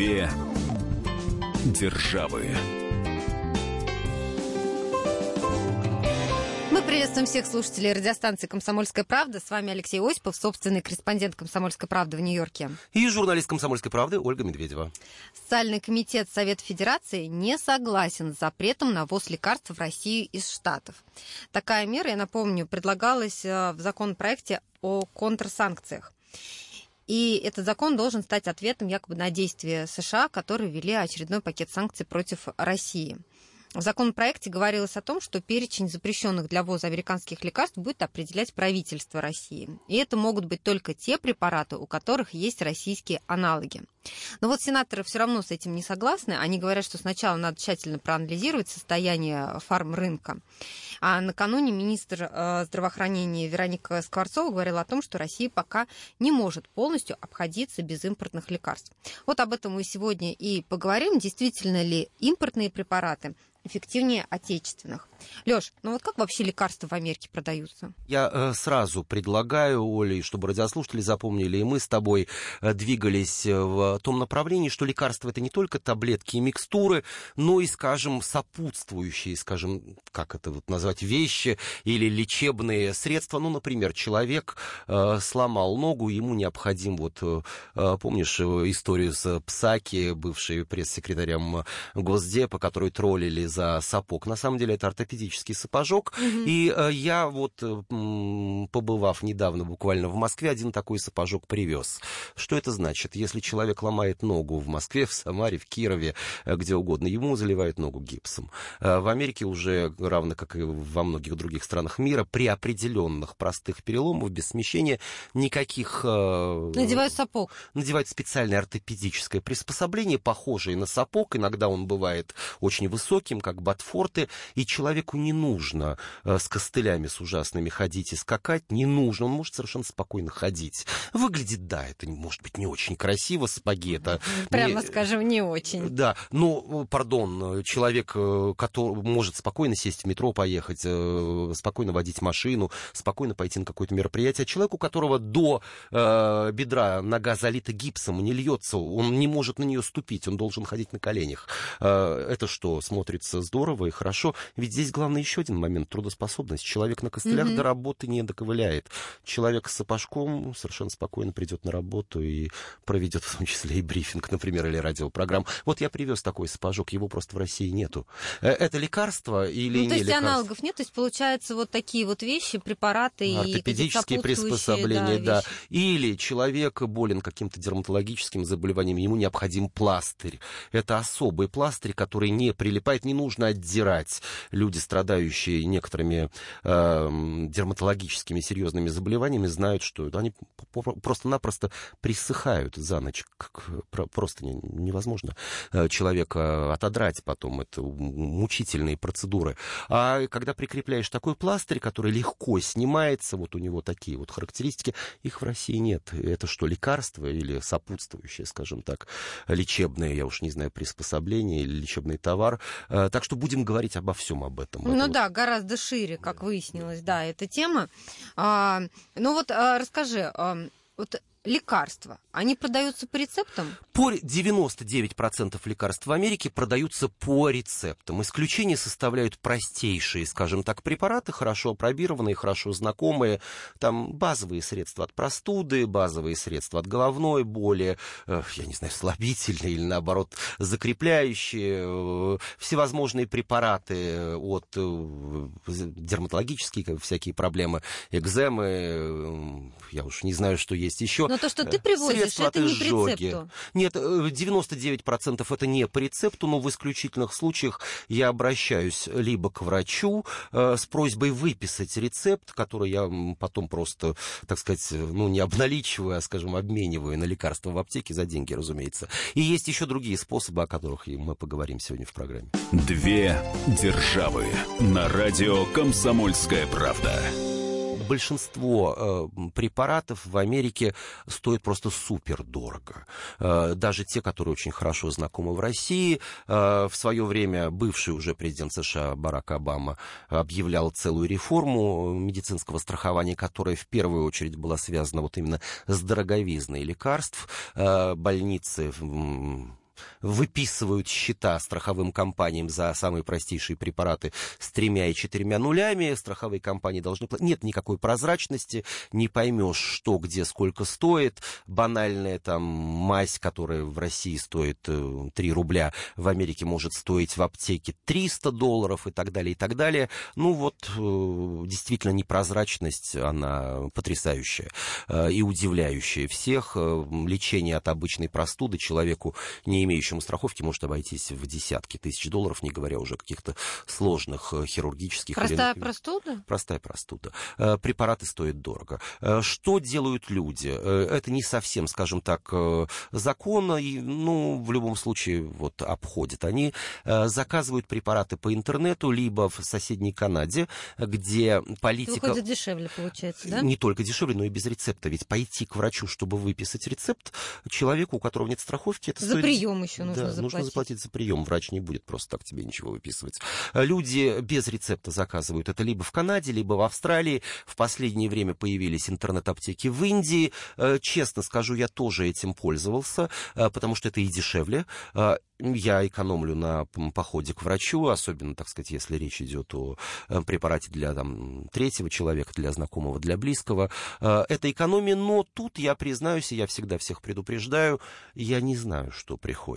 Две державы. Мы приветствуем всех слушателей радиостанции «Комсомольская правда». С вами Алексей Осипов, собственный корреспондент «Комсомольской правды» в Нью-Йорке. И журналист «Комсомольской правды» Ольга Медведева. Социальный комитет Совета Федерации не согласен с запретом на ввоз лекарств в Россию из Штатов. Такая мера, я напомню, предлагалась э, в законопроекте о контрсанкциях. И этот закон должен стать ответом якобы на действия США, которые ввели очередной пакет санкций против России. В законопроекте говорилось о том, что перечень запрещенных для ввоза американских лекарств будет определять правительство России. И это могут быть только те препараты, у которых есть российские аналоги. Но вот сенаторы все равно с этим не согласны. Они говорят, что сначала надо тщательно проанализировать состояние фармрынка. А накануне министр э, здравоохранения Вероника Скворцова говорила о том, что Россия пока не может полностью обходиться без импортных лекарств. Вот об этом мы сегодня и поговорим. Действительно ли импортные препараты эффективнее отечественных. Леш, ну вот как вообще лекарства в Америке продаются? Я э, сразу предлагаю, Оле, чтобы радиослушатели запомнили, и мы с тобой э, двигались э, в том направлении, что лекарства это не только таблетки и микстуры, но и, скажем, сопутствующие, скажем, как это вот назвать, вещи или лечебные средства. Ну, например, человек э, сломал ногу, ему необходим, вот, э, э помнишь историю с Псаки, бывшей пресс-секретарем Госдепа, который троллили за сапог. На самом деле это ортопедический сапожок. Угу. И э, я вот, э, побывав недавно буквально в Москве, один такой сапожок привез. Что это значит? Если человек ломает ногу в Москве, в Самаре, в Кирове, э, где угодно, ему заливают ногу гипсом. В Америке уже, равно как и во многих других странах мира, при определенных простых переломах, без смещения, никаких... Надевают сапог. Надевают специальное ортопедическое приспособление, похожее на сапог. Иногда он бывает очень высоким, как ботфорты, и человеку не нужно э, с костылями с ужасными ходить и скакать, не нужно, он может совершенно спокойно ходить. Выглядит, да, это может быть не очень красиво, сапоги это... Прямо не, скажем, не очень. Да, но, пардон, человек, э, который может спокойно сесть в метро, поехать, э, спокойно водить машину, спокойно пойти на какое-то мероприятие, человек, у которого до э, бедра нога залита гипсом, не льется, он не может на нее ступить, он должен ходить на коленях. Э, это что, смотрится здорово и хорошо. Ведь здесь главный еще один момент – трудоспособность. Человек на костылях mm-hmm. до работы не доковыляет. Человек с сапожком совершенно спокойно придет на работу и проведет в том числе и брифинг, например, или радиопрограмм. Вот я привез такой сапожок, его просто в России нету. Э, это лекарство или ну, не то есть лекарство? аналогов нет? То есть получается вот такие вот вещи, препараты Ортопедические и приспособления, да, да. Или человек болен каким-то дерматологическим заболеванием, ему необходим пластырь. Это особый пластырь, который не прилипает, не нужно отдирать. Люди, страдающие некоторыми э, дерматологическими серьезными заболеваниями, знают, что они просто-напросто присыхают за ночь. Просто невозможно э, человека отодрать потом. Это мучительные процедуры. А когда прикрепляешь такой пластырь, который легко снимается, вот у него такие вот характеристики, их в России нет. Это что, лекарство или сопутствующее, скажем так, лечебное, я уж не знаю, приспособление или лечебный товар, э, так что будем говорить обо всем об этом. Ну это да, вот... гораздо шире, как выяснилось, да, эта тема. А, ну вот а, расскажи, а, вот лекарства, они продаются по рецептам? По 99% лекарств в Америке продаются по рецептам. Исключение составляют простейшие, скажем так, препараты, хорошо опробированные, хорошо знакомые. Там базовые средства от простуды, базовые средства от головной боли, э, я не знаю, слабительные или, наоборот, закрепляющие, э, всевозможные препараты от э, дерматологические всякие проблемы, экземы, я уж не знаю, что есть еще. Но то, что ты привозишь, это не по рецепту. Нет, 99% э, это не по рецепту, но в исключительных случаях я обращаюсь либо к врачу э, с просьбой выписать рецепт, который я потом просто, так сказать, ну, не обналичиваю, а, скажем, обмениваю на лекарства в аптеке за деньги, разумеется. И есть еще другие способы, о которых мы поговорим сегодня в программе. Две державы на радио «Комсомольская правда» большинство э, препаратов в Америке стоят просто супер дорого. Э, даже те, которые очень хорошо знакомы в России. Э, в свое время бывший уже президент США Барак Обама объявлял целую реформу медицинского страхования, которая в первую очередь была связана вот именно с дороговизной лекарств. Больницы выписывают счета страховым компаниям за самые простейшие препараты с тремя и четырьмя нулями. Страховые компании должны. Нет никакой прозрачности, не поймешь, что, где, сколько стоит. Банальная там мазь, которая в России стоит 3 э, рубля, в Америке может стоить в аптеке 300 долларов и так далее, и так далее. Ну вот, э, действительно, непрозрачность, она потрясающая э, и удивляющая всех. Лечение от обычной простуды человеку, не имеющему страховки, может обойтись в десятки тысяч долларов, не говоря уже о каких-то сложных хирургических... Простая или... простуда? Простая простуда. Препараты стоят дорого. Что делают люди? Это не совсем, скажем так, закон, ну, в любом случае, вот, обходят. Они э, заказывают препараты по интернету, либо в соседней Канаде, где политика... Выходит дешевле, получается, да? Не только дешевле, но и без рецепта. Ведь пойти к врачу, чтобы выписать рецепт, человеку, у которого нет страховки, это За стоит... прием еще нужно да, заплатить. нужно заплатить за прием. Врач не будет просто так тебе ничего выписывать. Люди без рецепта заказывают это либо в Канаде, либо в Австралии. В последнее время появились интернет-аптеки в Индии. Э, честно скажу, я тоже этим пользовался, э, потому что это и дешевле. Э, я экономлю на походе к врачу, особенно, так сказать, если речь идет о э, препарате для там, третьего человека, для знакомого, для близкого. Э, это экономия, но тут, я признаюсь, и я всегда всех предупреждаю, я не знаю, что приходит.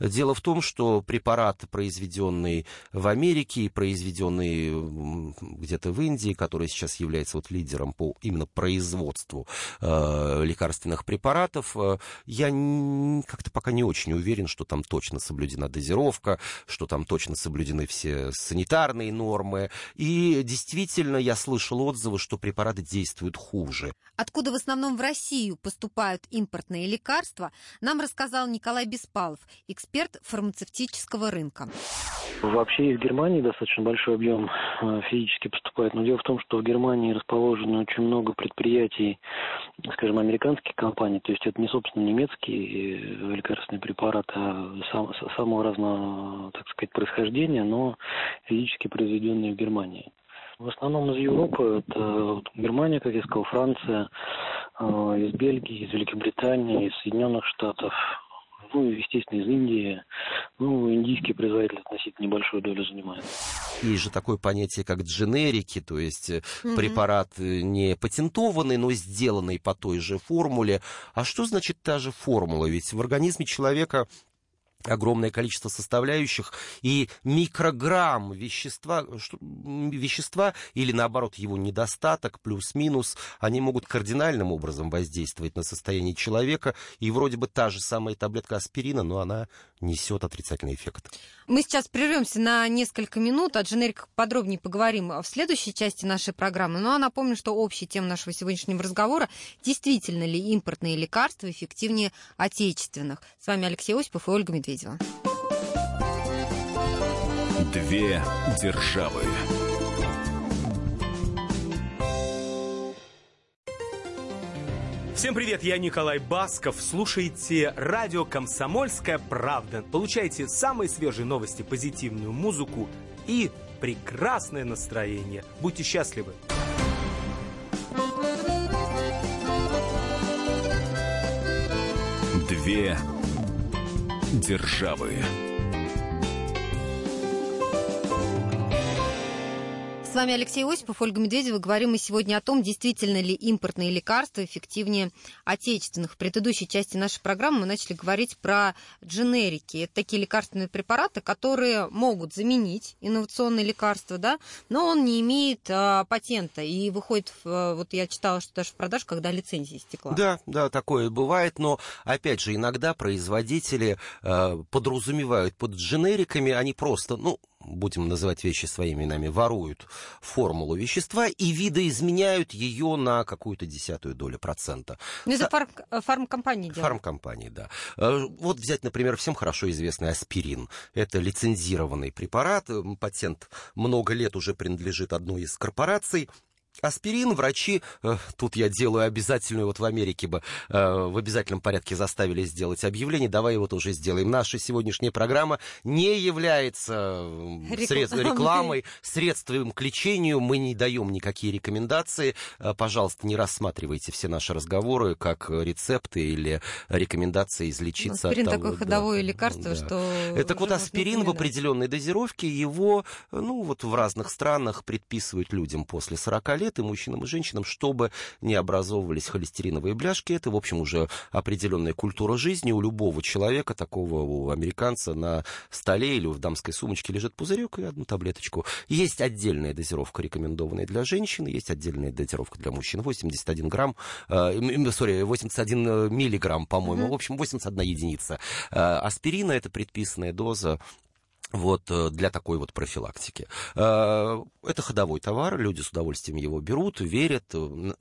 Дело в том, что препарат, произведенный в Америке и произведенный где-то в Индии, который сейчас является вот лидером по именно производству э, лекарственных препаратов, э, я как-то пока не очень уверен, что там точно соблюдена дозировка, что там точно соблюдены все санитарные нормы. И действительно, я слышал отзывы, что препараты действуют хуже. Откуда в основном в Россию поступают импортные лекарства, нам рассказал Николай Беспалов, эксперт фармацевтического рынка. Вообще из Германии достаточно большой объем э, физически поступает. Но дело в том, что в Германии расположено очень много предприятий, скажем, американских компаний. То есть это не, собственно, немецкие э, лекарственные препараты, а сам, самого разного, так сказать, происхождения, но физически произведенные в Германии. В основном из Европы, это Германия, как я сказал, Франция, э, из Бельгии, из Великобритании, из Соединенных Штатов, ну, естественно, из Индии. Ну, индийские производители относительно небольшую долю занимают. Есть же такое понятие, как дженерики, то есть mm-hmm. препарат э, не патентованный, но сделанный по той же формуле. А что значит та же формула? Ведь в организме человека огромное количество составляющих, и микрограмм вещества, вещества или наоборот его недостаток, плюс-минус, они могут кардинальным образом воздействовать на состояние человека, и вроде бы та же самая таблетка аспирина, но она несет отрицательный эффект. Мы сейчас прервемся на несколько минут, о дженериках подробнее поговорим в следующей части нашей программы. Ну а напомню, что общая тема нашего сегодняшнего разговора – действительно ли импортные лекарства эффективнее отечественных. С вами Алексей Осипов и Ольга Медведева. Две державы. Всем привет, я Николай Басков. Слушайте радио «Комсомольская правда». Получайте самые свежие новости, позитивную музыку и прекрасное настроение. Будьте счастливы. Две державы. Вами Алексей Осипов, Ольга Медведева. Говорим мы сегодня о том, действительно ли импортные лекарства эффективнее отечественных. В предыдущей части нашей программы мы начали говорить про дженерики. Это такие лекарственные препараты, которые могут заменить инновационные лекарства, да, но он не имеет а, патента и выходит, в, вот я читала, что даже в продажу, когда лицензия истекла. Да, да, такое бывает, но опять же иногда производители э, подразумевают под дженериками, они просто, ну, будем называть вещи своими именами, воруют формулу вещества и видоизменяют ее на какую-то десятую долю процента. Ну, это фарм, фармкомпании делают. Фармкомпании, да. Э, вот взять, например, всем хорошо известный аспирин. Это лицензированный препарат, патент много лет уже принадлежит одной из корпораций. Аспирин врачи, э, тут я делаю обязательную, вот в Америке бы э, в обязательном порядке заставили сделать объявление, давай его тоже сделаем. Наша сегодняшняя программа не является средств, рекламой, средством к лечению, мы не даем никакие рекомендации. Э, пожалуйста, не рассматривайте все наши разговоры как рецепты или рекомендации излечиться аспирин от того, такое ходовое да, лекарство, да. что... Это вот аспирин в определенной дозировке, его, ну вот в разных странах предписывают людям после 40 лет, лет и мужчинам, и женщинам, чтобы не образовывались холестериновые бляшки. Это, в общем, уже определенная культура жизни у любого человека, такого у американца на столе или в дамской сумочке лежит пузырек и одну таблеточку. Есть отдельная дозировка, рекомендованная для женщин, есть отдельная дозировка для мужчин. 81 грамм, э, сори, 81 миллиграмм, по-моему, mm-hmm. в общем, 81 единица. Э, аспирина это предписанная доза вот э, для такой вот профилактики. Э, это ходовой товар, люди с удовольствием его берут, верят, э,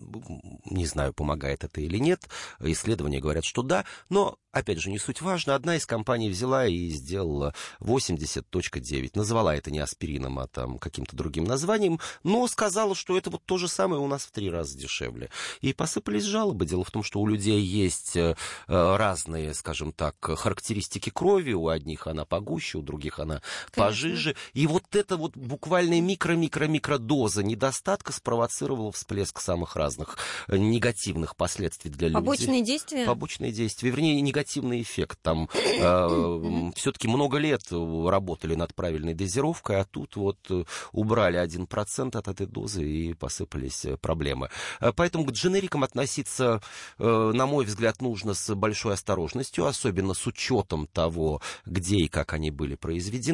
не знаю, помогает это или нет, исследования говорят, что да, но опять же, не суть важно, одна из компаний взяла и сделала 80.9. Назвала это не аспирином, а там каким-то другим названием, но сказала, что это вот то же самое у нас в три раза дешевле. И посыпались жалобы. Дело в том, что у людей есть э, разные, скажем так, характеристики крови. У одних она погуще, у других она Конечно. пожиже. И вот эта вот буквально микро-микро-микродоза недостатка спровоцировала всплеск самых разных э, негативных последствий для людей. Побочные действия? Побочные действия. Вернее, негативный эффект. Там э, все-таки много лет работали над правильной дозировкой, а тут вот э, убрали 1% от этой дозы и посыпались э, проблемы. Поэтому к дженерикам относиться, э, на мой взгляд, нужно с большой осторожностью, особенно с учетом того, где и как они были произведены.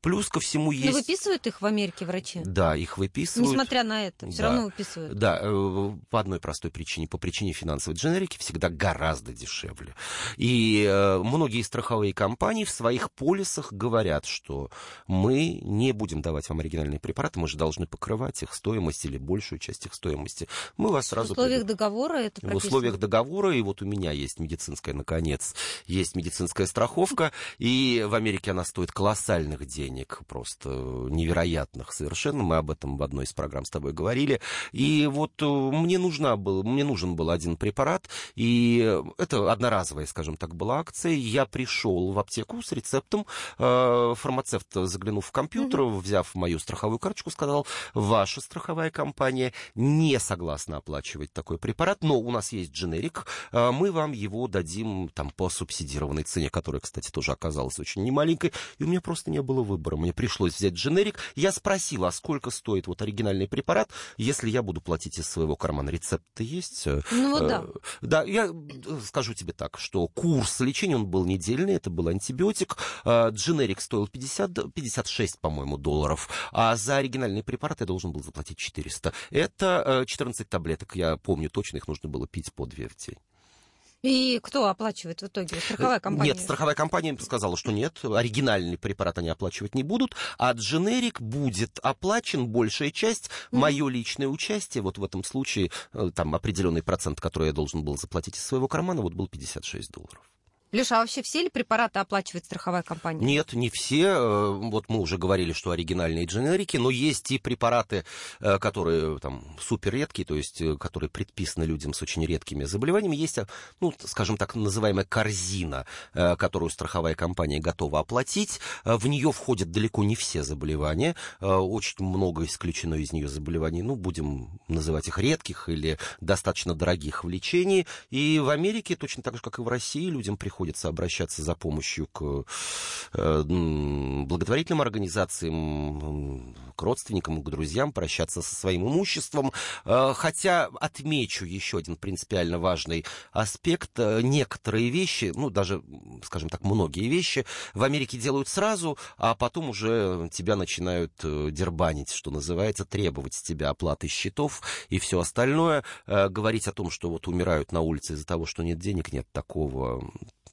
Плюс ко всему есть... Но выписывают их в Америке врачи? Да, их выписывают. Несмотря на это, все да. равно выписывают. Да, по одной простой причине. По причине финансовой дженерики всегда гораздо дешевле. И э, многие страховые компании в своих полисах говорят, что мы не будем давать вам оригинальные препараты, мы же должны покрывать их стоимость или большую часть их стоимости. Мы вас сразу... В условиях договора это прописано? В условиях договора, и вот у меня есть медицинская, наконец, есть медицинская страховка, и в Америке она стоит колоссальных денег, просто невероятных совершенно. Мы об этом в одной из программ с тобой говорили. И вот э, мне, нужна был, мне нужен был один препарат, и это одноразовая, скажем так, была акция, я пришел в аптеку с рецептом, э, фармацевт, заглянув в компьютер, mm-hmm. взяв мою страховую карточку, сказал, ваша страховая компания не согласна оплачивать такой препарат, но у нас есть дженерик, э, мы вам его дадим там по субсидированной цене, которая, кстати, тоже оказалась очень немаленькой, и у меня просто не было выбора, мне пришлось взять дженерик, я спросил, а сколько стоит вот оригинальный препарат, если я буду платить из своего кармана, рецепт есть? Ну вот да. Да, я скажу тебе так, что курс лечения, он был недельный, это был антибиотик. Дженерик стоил 50, 56, по-моему, долларов, а за оригинальный препарат я должен был заплатить 400. Это 14 э, таблеток, я помню точно, их нужно было пить по 2 в день. И кто оплачивает в итоге? Страховая компания? Нет, страховая компания сказала, что нет, оригинальный препарат они оплачивать не будут, а дженерик будет оплачен, большая часть, mm-hmm. мое личное участие, вот в этом случае, э, там определенный процент, который я должен был заплатить из своего кармана, вот был 56 долларов. Леша, а вообще все ли препараты оплачивает страховая компания? Нет, не все. Э, вот мы уже говорили, что оригинальные дженерики, но есть и препараты, э, которые там супер редкие, то есть э, которые предписаны людям с очень редкими заболеваниями. Есть, ну, скажем так, называемая корзина, которую страховая компания готова оплатить. В нее входят далеко не все заболевания. Очень много исключено из нее заболеваний, ну, будем называть их редких или достаточно дорогих в лечении. И в Америке, точно так же, как и в России, людям приходится приходится обращаться за помощью к э, благотворительным организациям, к родственникам, к друзьям, прощаться со своим имуществом. Э, хотя отмечу еще один принципиально важный аспект. Э, некоторые вещи, ну даже, скажем так, многие вещи в Америке делают сразу, а потом уже тебя начинают дербанить, что называется, требовать с тебя оплаты счетов и все остальное. Говорить о том, что вот умирают на улице из-за того, что нет денег, нет такого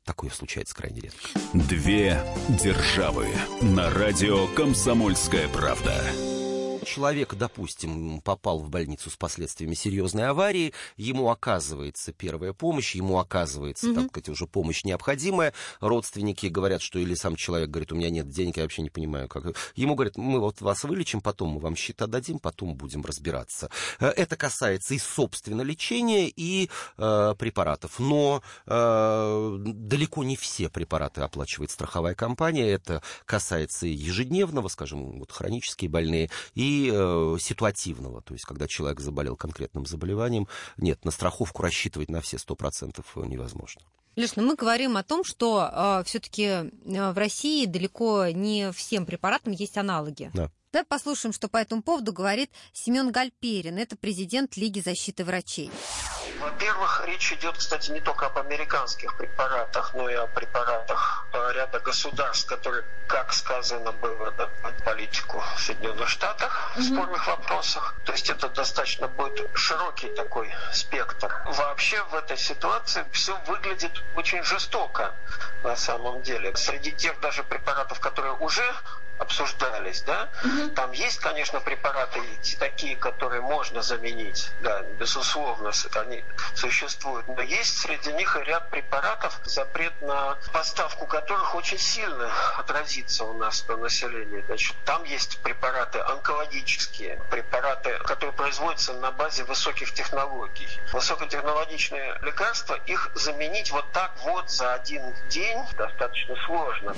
Такое случается крайне редко. Две державы на радио «Комсомольская правда». Человек, допустим, попал в больницу с последствиями серьезной аварии, ему оказывается первая помощь, ему оказывается, mm-hmm. так сказать, уже помощь необходимая. Родственники говорят, что или сам человек говорит, у меня нет денег, я вообще не понимаю, как. Ему говорят, мы вот вас вылечим, потом мы вам счета дадим, потом будем разбираться. Э, это касается и собственно лечения, и э, препаратов. Но э, далеко не все препараты оплачивает страховая компания. Это касается и ежедневного, скажем, вот хронические больные, и э, ситуативного. То есть, когда человек заболел конкретным заболеванием, нет, на страховку рассчитывать на все 100% невозможно. Леш, ну мы говорим о том, что э, все-таки э, в России далеко не всем препаратам есть аналоги. Да. Давай послушаем, что по этому поводу говорит Семен Гальперин. Это президент Лиги защиты врачей. Во-первых, речь идет, кстати, не только об американских препаратах, но и о препаратах ряда государств, которые, как сказано было, дадут политику в Соединенных Штатах в спорных вопросах. То есть это достаточно будет широкий такой спектр. Вообще в этой ситуации все выглядит очень жестоко на самом деле. Среди тех даже препаратов, которые уже обсуждались, да, угу. там есть, конечно, препараты такие, которые можно заменить, да, безусловно, они существуют, но есть среди них и ряд препаратов, запрет на поставку которых очень сильно отразится у нас на населении. Значит, там есть препараты онкологические, препараты, которые производятся на базе высоких технологий. Высокотехнологичные лекарства, их заменить вот так вот за один день достаточно сложно.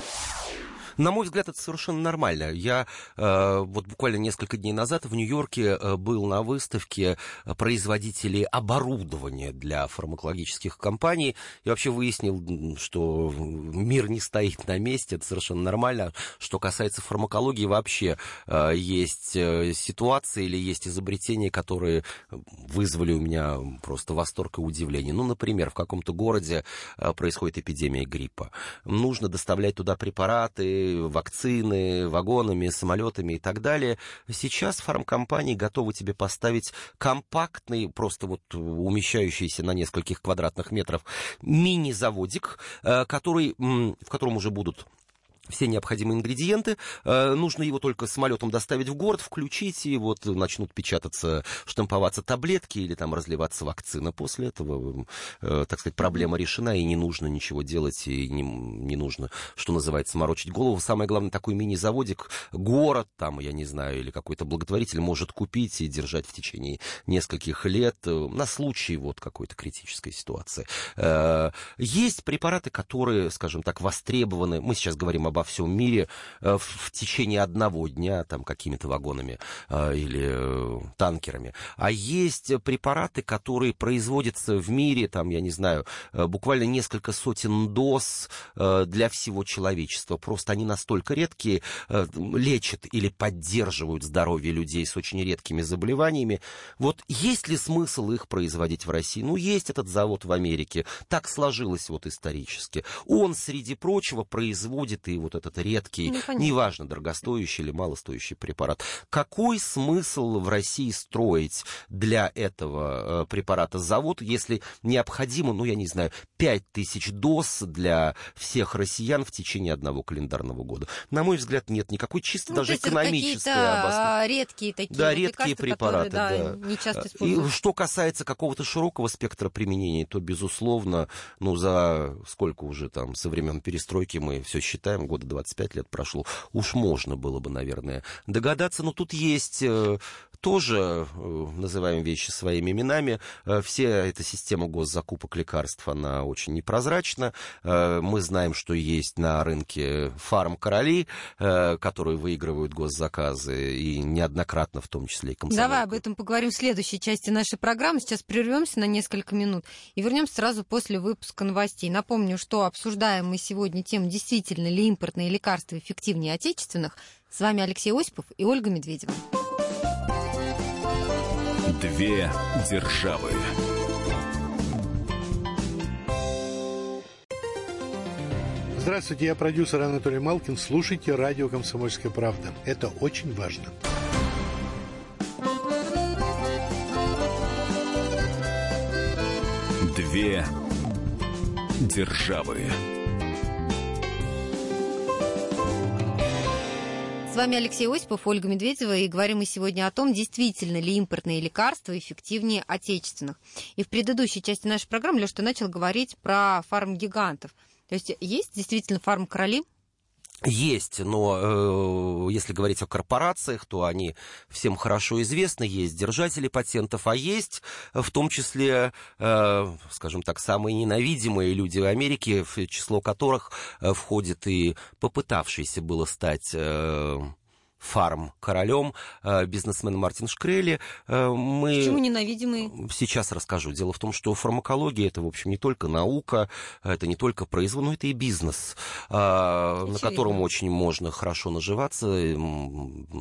На мой взгляд, это совершенно нормально. Я э, вот буквально несколько дней назад в Нью-Йорке э, был на выставке производителей оборудования для фармакологических компаний и вообще выяснил, что мир не стоит на месте, это совершенно нормально. Что касается фармакологии, вообще э, есть э, ситуации или есть изобретения, которые вызвали у меня просто восторг и удивление. Ну, например, в каком-то городе э, происходит эпидемия гриппа. Нужно доставлять туда препараты, вакцины, вагонами, самолетами и так далее. Сейчас фармкомпании готовы тебе поставить компактный, просто вот умещающийся на нескольких квадратных метров мини-заводик, э, который, в котором уже будут все необходимые ингредиенты. Э, нужно его только самолетом доставить в город, включить, и вот начнут печататься, штамповаться таблетки или там разливаться вакцина. После этого, э, так сказать, проблема решена, и не нужно ничего делать, и не, не нужно, что называется, морочить голову. Самое главное, такой мини-заводик, город там, я не знаю, или какой-то благотворитель может купить и держать в течение нескольких лет э, на случай вот какой-то критической ситуации. Есть препараты, которые, скажем так, востребованы. Мы сейчас говорим об обо всем мире э, в течение одного дня там какими-то вагонами э, или э, танкерами. А есть препараты, которые производятся в мире, там, я не знаю, буквально несколько сотен доз для всего человечества. Просто они настолько редкие, лечат или поддерживают здоровье людей с очень редкими заболеваниями. Вот есть ли смысл их производить в России? Ну, есть этот завод в Америке. Так сложилось вот исторически. Он, среди прочего, производит и вот этот редкий, ну, неважно, дорогостоящий или малостоящий препарат. Какой смысл в России строить для этого э, препарата завод, если необходимо, ну, я не знаю, 5000 доз для всех россиян в течение одного календарного года? На мой взгляд, нет никакой чисто ну, даже экономической обосновки. редкие такие да, редкие препараты, которые, да, не часто используются. И что касается какого-то широкого спектра применения, то, безусловно, ну, за сколько уже там со времен перестройки мы все считаем, года 25 лет прошло, уж можно было бы, наверное, догадаться. Но тут есть э, тоже э, называем вещи своими именами. Э, все эта система госзакупок лекарств, она очень непрозрачна. Мы знаем, что есть на рынке фарм-короли, которые выигрывают госзаказы, и неоднократно в том числе и комсомолка. Давай об этом поговорим в следующей части нашей программы. Сейчас прервемся на несколько минут и вернемся сразу после выпуска новостей. Напомню, что обсуждаем мы сегодня тему, действительно ли импорт импортные лекарства эффективнее отечественных. С вами Алексей Осипов и Ольга Медведева. Две державы. Здравствуйте, я продюсер Анатолий Малкин. Слушайте радио «Комсомольская правда». Это очень важно. Две державы. С вами Алексей Осипов, Ольга Медведева, и говорим мы сегодня о том, действительно ли импортные лекарства эффективнее отечественных. И в предыдущей части нашей программы, Леша, начал говорить про фармгигантов. То есть есть действительно фармкороли? Есть, но э, если говорить о корпорациях, то они всем хорошо известны. Есть держатели патентов, а есть в том числе, э, скажем так, самые ненавидимые люди в Америке, в число которых э, входит и попытавшийся было стать... Э, фарм-королем, э, бизнесмен Мартин Шкрелли. Э, мы... Почему ненавидимый? Сейчас расскажу. Дело в том, что фармакология это, в общем, не только наука, это не только производство, но это и бизнес, Очевидно. на котором очень можно хорошо наживаться,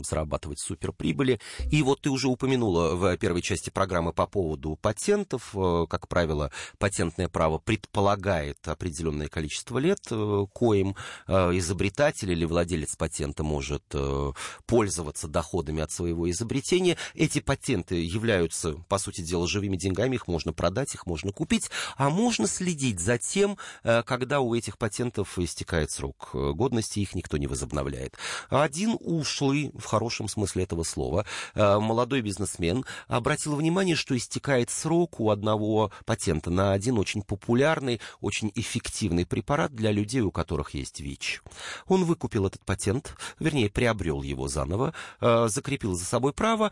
зарабатывать суперприбыли. И вот ты уже упомянула в первой части программы по поводу патентов. Э, как правило, патентное право предполагает определенное количество лет, коим изобретатель или владелец патента может пользоваться доходами от своего изобретения. Эти патенты являются, по сути дела, живыми деньгами, их можно продать, их можно купить, а можно следить за тем, э, когда у этих патентов истекает срок э, годности, их никто не возобновляет. Один ушлый, в хорошем смысле этого слова, э, молодой бизнесмен обратил внимание, что истекает срок у одного патента на один очень популярный, очень эффективный препарат для людей, у которых есть ВИЧ. Он выкупил этот патент, вернее, приобрел его его заново, э, закрепил за собой право,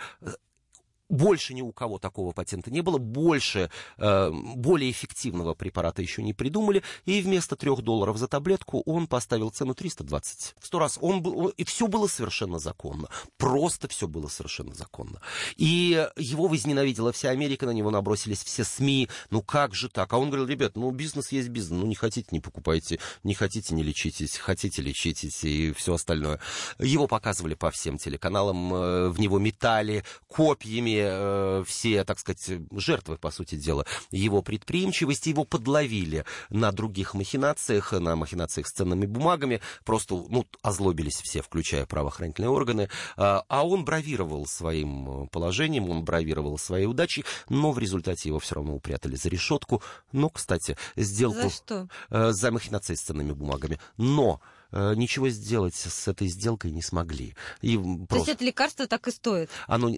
больше ни у кого такого патента не было, больше, э, более эффективного препарата еще не придумали, и вместо трех долларов за таблетку он поставил цену 320. В сто раз. Он был, и все было совершенно законно. Просто все было совершенно законно. И его возненавидела вся Америка, на него набросились все СМИ. Ну как же так? А он говорил, ребят, ну бизнес есть бизнес, ну не хотите, не покупайте, не хотите, не лечитесь, хотите, лечитесь и все остальное. Его показывали по всем телеканалам, э, в него метали копьями, э, все, так сказать, жертвы, по сути дела, его предприимчивости, его подловили на других махинациях, на махинациях с ценными бумагами, просто, ну, озлобились все, включая правоохранительные органы, а, а он бравировал своим положением, он бравировал своей удачей, но в результате его все равно упрятали за решетку. Но, кстати, сделку... За что? Э, за махинации с ценными бумагами. Но ничего сделать с этой сделкой не смогли. И просто... То есть это лекарство так и стоит? Оно,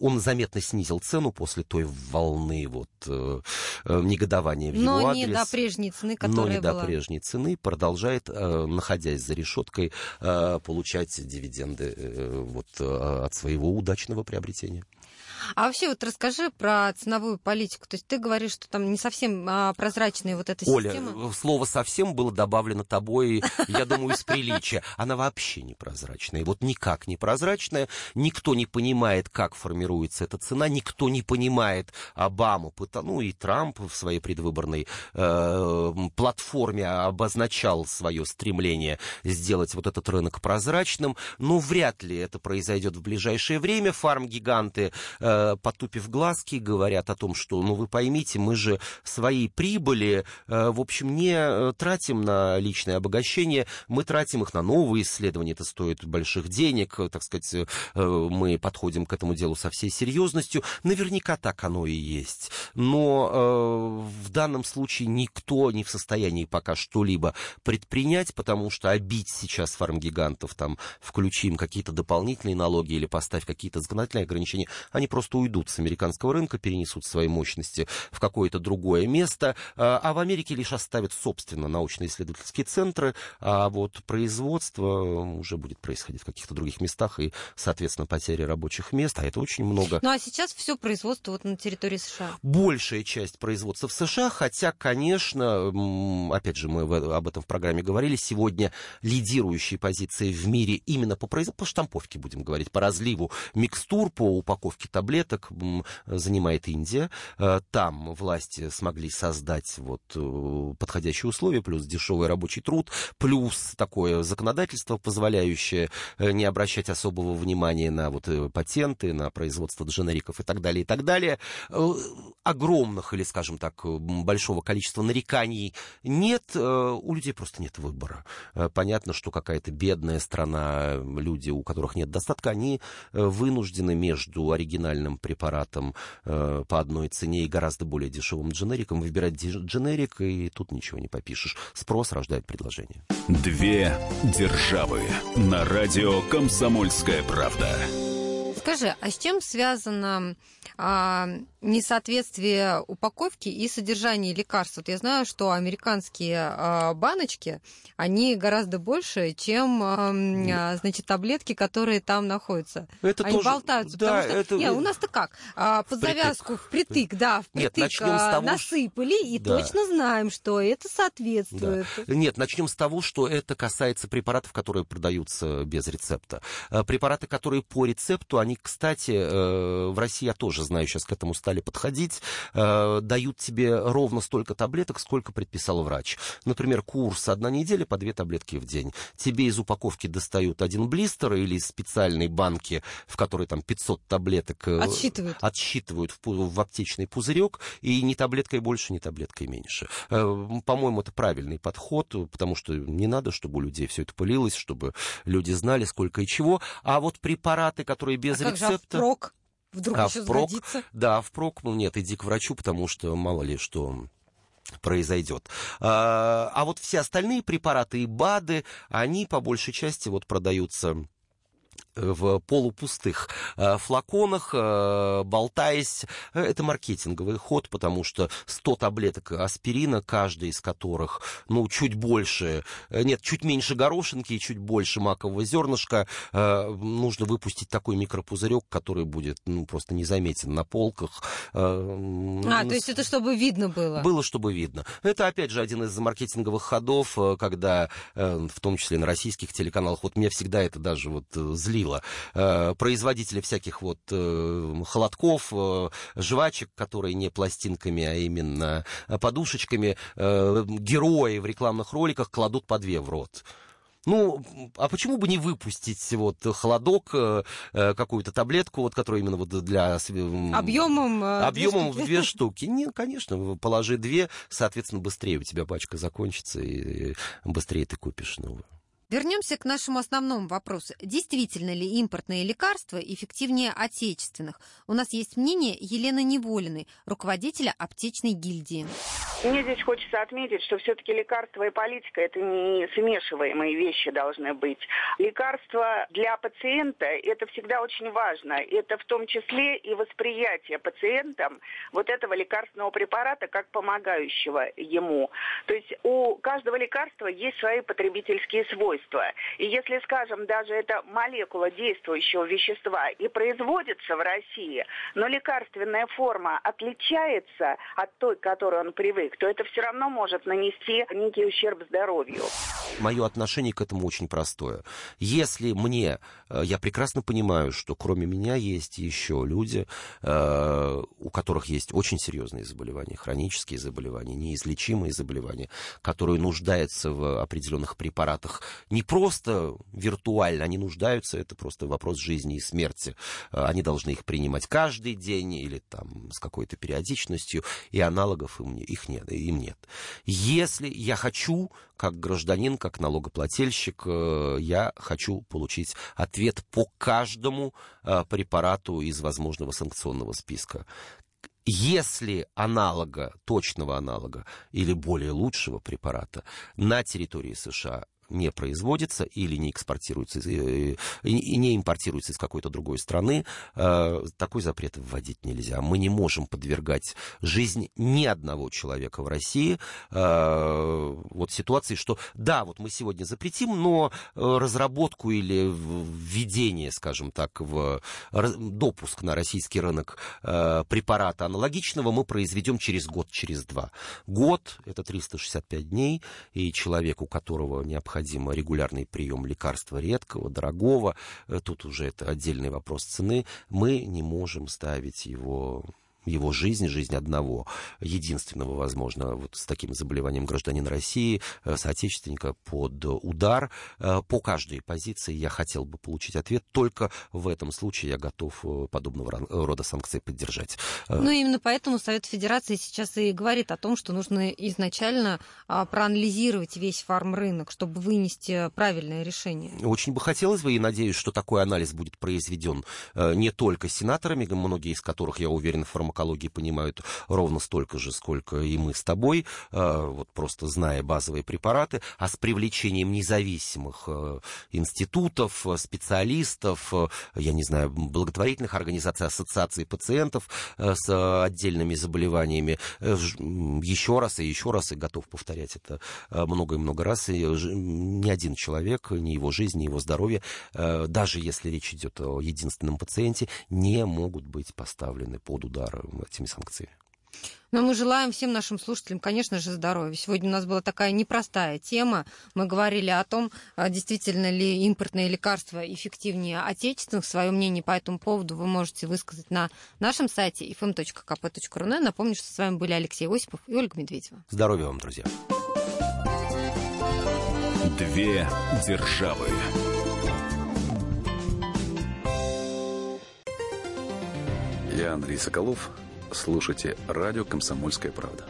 он заметно снизил цену после той волны вот, э, э негодования в Но его адрес. Но не до прежней цены, которая Но не была. до прежней цены. Продолжает, э, находясь за решеткой, э, получать дивиденды э, вот, э, от своего удачного приобретения. А вообще вот расскажи про ценовую политику. То есть ты говоришь, что там не совсем а, прозрачная вот эта Оля, система. Оля, слово «совсем» было добавлено тобой, я думаю, из приличия. Она вообще не прозрачная. Вот никак не прозрачная. Никто не понимает, как формируется эта цена. Никто не понимает Обаму, ну и Трамп в своей предвыборной э, платформе обозначал свое стремление сделать вот этот рынок прозрачным. Но вряд ли это произойдет в ближайшее время. Фарм-гиганты э, Э, потупив глазки, говорят о том, что, ну, вы поймите, мы же свои прибыли, э, в общем, не э, тратим на личное обогащение, мы тратим их на новые исследования, это стоит больших денег, так сказать, мы подходим к этому делу со всей серьезностью. Наверняка так оно и есть. Но в данном случае никто не в состоянии пока что-либо предпринять, потому что обить сейчас фармгигантов, там, включим какие-то дополнительные налоги или поставь какие-то законодательные ограничения, они просто уйдут с американского рынка, перенесут свои мощности в какое-то другое место, а, а в Америке лишь оставят, собственно, научно-исследовательские центры, а вот производство уже будет происходить в каких-то других местах, и, соответственно, потеря рабочих мест, а это очень много. Ну а сейчас все производство вот на территории США? Большая часть производства в США, хотя, конечно, опять же, мы об этом в программе говорили, сегодня лидирующие позиции в мире именно по производству, по штамповке, будем говорить, по разливу микстур, по упаковке таблеток, таблеток занимает Индия. Э, там власти смогли создать вот э, подходящие условия, плюс дешевый рабочий труд, плюс такое законодательство, позволяющее э, не обращать особого внимания на вот патенты, на производство дженериков и так далее, и так далее. Огромных или, скажем так, большого количества нареканий нет, у людей просто нет выбора. Понятно, что какая-то бедная страна, люди, у которых нет достатка, они вынуждены между оригинальным оригинальным препаратом э, по одной цене и гораздо более дешевым дженериком, выбирать дженерик, и тут ничего не попишешь. Спрос рождает предложение. Две державы на радио «Комсомольская правда». Скажи, а с чем связано а, несоответствие упаковки и содержания лекарств? Вот я знаю, что американские а, баночки, они гораздо больше, чем, а, значит, таблетки, которые там находятся. Это они тоже... болтаются, да, потому что... Это... Нет, у нас-то как? А, под впритык. завязку, впритык, да, впритык Нет, а, того, насыпали, и да. точно знаем, что это соответствует. Да. Нет, начнем с того, что это касается препаратов, которые продаются без рецепта. А, препараты, которые по рецепту, они кстати, э, в России я тоже знаю, сейчас к этому стали подходить, э, дают тебе ровно столько таблеток, сколько предписал врач. Например, курс одна неделя по две таблетки в день. Тебе из упаковки достают один блистер или из специальной банки, в которой там 500 таблеток э, отсчитывают, отсчитывают в, в аптечный пузырек, и ни таблеткой больше, ни таблеткой меньше. По-моему, это правильный подход, потому что не надо, чтобы у людей все это пылилось, чтобы люди знали, сколько и чего. А вот препараты, которые без а рецепта... Как же впрок? Вдруг а еще впрок, сгодится? Да, впрок, ну нет, иди к врачу, потому что мало ли что произойдет. А, а вот все остальные препараты и БАДы, они по большей части вот продаются в полупустых э, флаконах, э, болтаясь. Это маркетинговый ход, потому что 100 таблеток аспирина, каждая из которых, ну, чуть больше, э, нет, чуть меньше горошинки и чуть больше макового зернышка, нужно выпустить такой микропузырек, который будет, ну, просто незаметен на полках. А, то есть это чтобы видно было? Было, чтобы видно. Это, опять же, один из маркетинговых ходов, когда, в том числе на российских телеканалах, вот меня всегда это даже вот злило, э, производители всяких вот э, холодков, э, жвачек, которые не пластинками, а именно подушечками, герои в рекламных роликах кладут по две в рот. Ну, а почему бы не выпустить вот холодок, какую-то таблетку, вот, которая именно вот для... Объемом, объемом в две штуки? Нет, конечно, положи две, соответственно, быстрее у тебя пачка закончится, и быстрее ты купишь новую. Вернемся к нашему основному вопросу. Действительно ли импортные лекарства эффективнее отечественных? У нас есть мнение Елены Неволиной, руководителя аптечной гильдии. Мне здесь хочется отметить, что все-таки лекарства и политика – это не смешиваемые вещи должны быть. Лекарства для пациента – это всегда очень важно. Это в том числе и восприятие пациентом вот этого лекарственного препарата как помогающего ему. То есть у каждого лекарства есть свои потребительские свойства. И если, скажем, даже это молекула действующего вещества и производится в России, но лекарственная форма отличается от той, к которой он привык, то это все равно может нанести некий ущерб здоровью. Мое отношение к этому очень простое. Если мне, э, я прекрасно понимаю, что кроме меня есть еще люди, э, которых есть очень серьезные заболевания, хронические заболевания, неизлечимые заболевания, которые нуждаются в определенных препаратах не просто виртуально, они нуждаются, это просто вопрос жизни и смерти. Э, они должны их принимать каждый день или там с какой-то периодичностью, и аналогов им, их нет им нет. Если я хочу, как гражданин, как налогоплательщик, э, я хочу получить ответ по каждому э, препарату из возможного санкционного списка. Если аналога, точного аналога или более лучшего препарата на территории США не производится или не экспортируется, э, и не импортируется из какой-то другой страны, э, такой запрет вводить нельзя. Мы не можем подвергать жизнь ни одного человека в России э, вот ситуации, что да, вот мы сегодня запретим, но разработку или введение, скажем так, в допуск на российский рынок препарата аналогичного мы произведем через год, через два. Год — это 365 дней, и человек, у которого необходимо необходим регулярный прием лекарства редкого, дорогого, э, тут уже это отдельный вопрос цены, мы не можем ставить его его жизнь, жизнь одного, единственного, возможно, вот с таким заболеванием гражданина России, э, соотечественника под удар. Э, по каждой позиции я хотел бы получить ответ. Только в этом случае я готов э, подобного рода санкции поддержать. Ну, именно поэтому Совет Федерации сейчас и говорит о том, что нужно изначально а, проанализировать весь фармрынок, чтобы вынести правильное решение. Очень бы хотелось бы, и надеюсь, что такой анализ будет произведен не только сенаторами, многие из которых, я уверен, в фармакологии понимают ровно столько же, сколько и мы с тобой, вот просто зная базовые препараты, а с привлечением независимых э, институтов, э, специалистов, э, я не знаю, благотворительных организаций, ассоциаций пациентов с отдельными заболеваниями. Еще раз и еще раз, и готов повторять это много и много раз, и ни один человек, ни его жизнь, ни его здоровье, даже если речь идет о единственном пациенте, не могут быть поставлены под удар этими санкциями. Но мы желаем всем нашим слушателям, конечно же, здоровья. Сегодня у нас была такая непростая тема. Мы говорили о том, а, действительно ли импортные лекарства эффективнее отечественных. Свое мнение по этому поводу вы можете высказать на нашем сайте fm.kp.ru. Напомню, что с вами были Алексей Осипов и Ольга Медведева. Здоровья вам, друзья. Две державы. Я Андрей Соколов. Слушайте радио «Комсомольская правда».